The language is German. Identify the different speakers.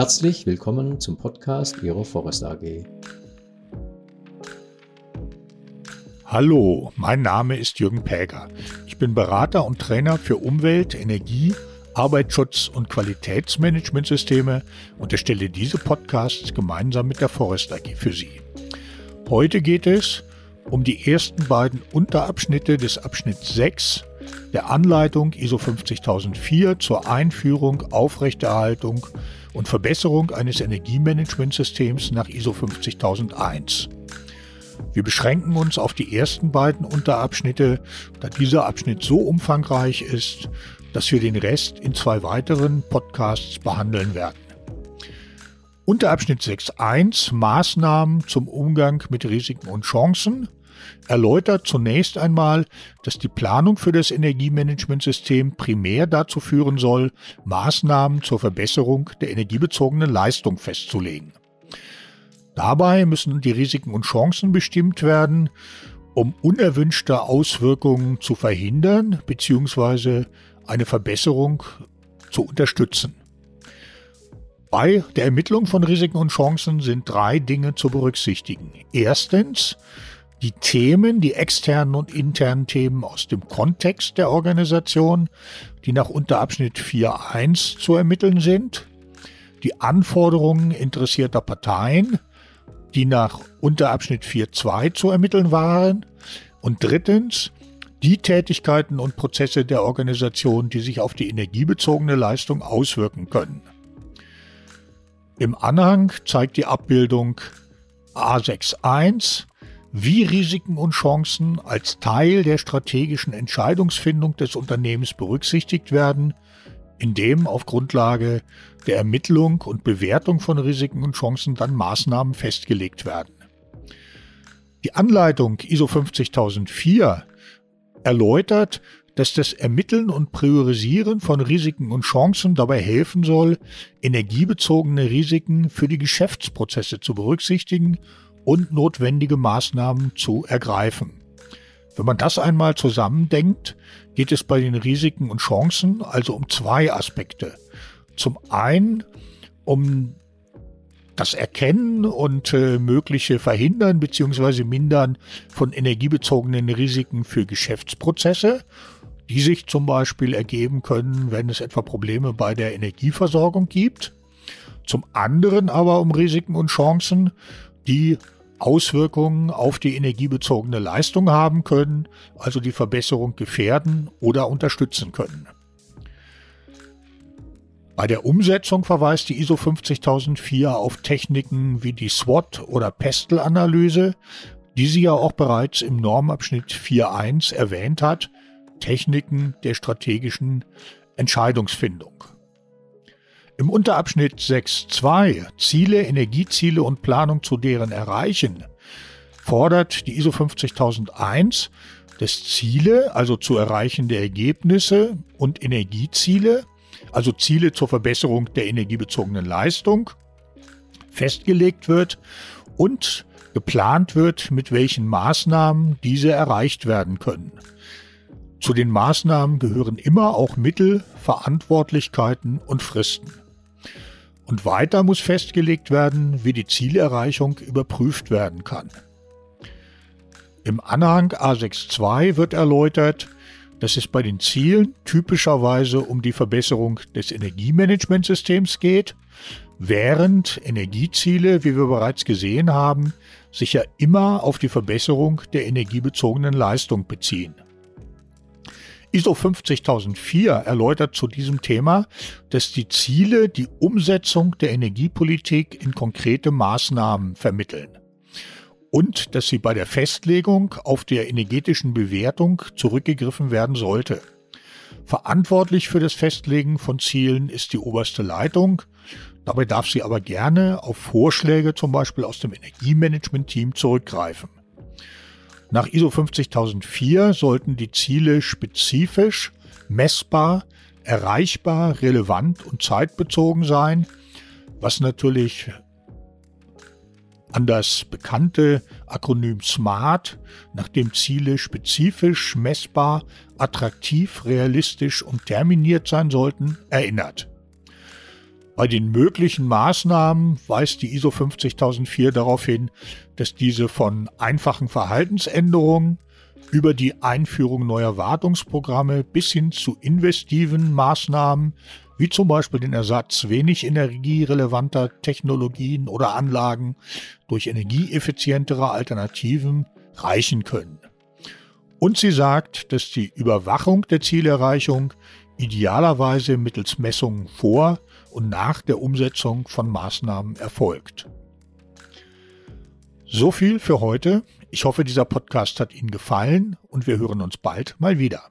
Speaker 1: Herzlich willkommen zum Podcast Ihrer Forest AG.
Speaker 2: Hallo, mein Name ist Jürgen Päger. Ich bin Berater und Trainer für Umwelt, Energie, Arbeitsschutz und Qualitätsmanagementsysteme und erstelle diese Podcasts gemeinsam mit der Forest AG für Sie. Heute geht es um die ersten beiden Unterabschnitte des Abschnitts 6 der Anleitung ISO 50004 zur Einführung, Aufrechterhaltung und Verbesserung eines Energiemanagementsystems nach ISO 50001. Wir beschränken uns auf die ersten beiden Unterabschnitte, da dieser Abschnitt so umfangreich ist, dass wir den Rest in zwei weiteren Podcasts behandeln werden. Unterabschnitt 6.1 Maßnahmen zum Umgang mit Risiken und Chancen erläutert zunächst einmal, dass die Planung für das Energiemanagementsystem primär dazu führen soll, Maßnahmen zur Verbesserung der energiebezogenen Leistung festzulegen. Dabei müssen die Risiken und Chancen bestimmt werden, um unerwünschte Auswirkungen zu verhindern bzw. eine Verbesserung zu unterstützen. Bei der Ermittlung von Risiken und Chancen sind drei Dinge zu berücksichtigen. Erstens die Themen, die externen und internen Themen aus dem Kontext der Organisation, die nach Unterabschnitt 4.1 zu ermitteln sind, die Anforderungen interessierter Parteien, die nach Unterabschnitt 4.2 zu ermitteln waren und drittens die Tätigkeiten und Prozesse der Organisation, die sich auf die energiebezogene Leistung auswirken können. Im Anhang zeigt die Abbildung A61 wie Risiken und Chancen als Teil der strategischen Entscheidungsfindung des Unternehmens berücksichtigt werden, indem auf Grundlage der Ermittlung und Bewertung von Risiken und Chancen dann Maßnahmen festgelegt werden. Die Anleitung ISO 50004 erläutert, dass das Ermitteln und Priorisieren von Risiken und Chancen dabei helfen soll, energiebezogene Risiken für die Geschäftsprozesse zu berücksichtigen und notwendige Maßnahmen zu ergreifen. Wenn man das einmal zusammendenkt, geht es bei den Risiken und Chancen also um zwei Aspekte. Zum einen um das Erkennen und äh, mögliche Verhindern bzw. Mindern von energiebezogenen Risiken für Geschäftsprozesse, die sich zum Beispiel ergeben können, wenn es etwa Probleme bei der Energieversorgung gibt. Zum anderen aber um Risiken und Chancen, die Auswirkungen auf die energiebezogene Leistung haben können, also die Verbesserung gefährden oder unterstützen können. Bei der Umsetzung verweist die ISO 50004 auf Techniken wie die SWOT- oder PESTEL-Analyse, die sie ja auch bereits im Normabschnitt 4.1 erwähnt hat, Techniken der strategischen Entscheidungsfindung. Im Unterabschnitt 6.2 Ziele, Energieziele und Planung zu deren Erreichen fordert die ISO 50001 dass Ziele, also zu erreichende Ergebnisse und Energieziele, also Ziele zur Verbesserung der energiebezogenen Leistung, festgelegt wird und geplant wird, mit welchen Maßnahmen diese erreicht werden können. Zu den Maßnahmen gehören immer auch Mittel, Verantwortlichkeiten und Fristen. Und weiter muss festgelegt werden, wie die Zielerreichung überprüft werden kann. Im Anhang A62 wird erläutert, dass es bei den Zielen typischerweise um die Verbesserung des Energiemanagementsystems geht, während Energieziele, wie wir bereits gesehen haben, sich ja immer auf die Verbesserung der energiebezogenen Leistung beziehen. ISO 50004 erläutert zu diesem Thema, dass die Ziele die Umsetzung der Energiepolitik in konkrete Maßnahmen vermitteln und dass sie bei der Festlegung auf der energetischen Bewertung zurückgegriffen werden sollte. Verantwortlich für das Festlegen von Zielen ist die oberste Leitung. Dabei darf sie aber gerne auf Vorschläge zum Beispiel aus dem Energiemanagement-Team zurückgreifen. Nach ISO 50004 sollten die Ziele spezifisch, messbar, erreichbar, relevant und zeitbezogen sein, was natürlich an das bekannte Akronym SMART, nach dem Ziele spezifisch, messbar, attraktiv, realistisch und terminiert sein sollten, erinnert. Bei den möglichen Maßnahmen weist die ISO 50004 darauf hin, dass diese von einfachen Verhaltensänderungen über die Einführung neuer Wartungsprogramme bis hin zu investiven Maßnahmen, wie zum Beispiel den Ersatz wenig energierelevanter Technologien oder Anlagen durch energieeffizientere Alternativen reichen können. Und sie sagt, dass die Überwachung der Zielerreichung idealerweise mittels Messungen vor und nach der Umsetzung von Maßnahmen erfolgt. So viel für heute. Ich hoffe, dieser Podcast hat Ihnen gefallen und wir hören uns bald mal wieder.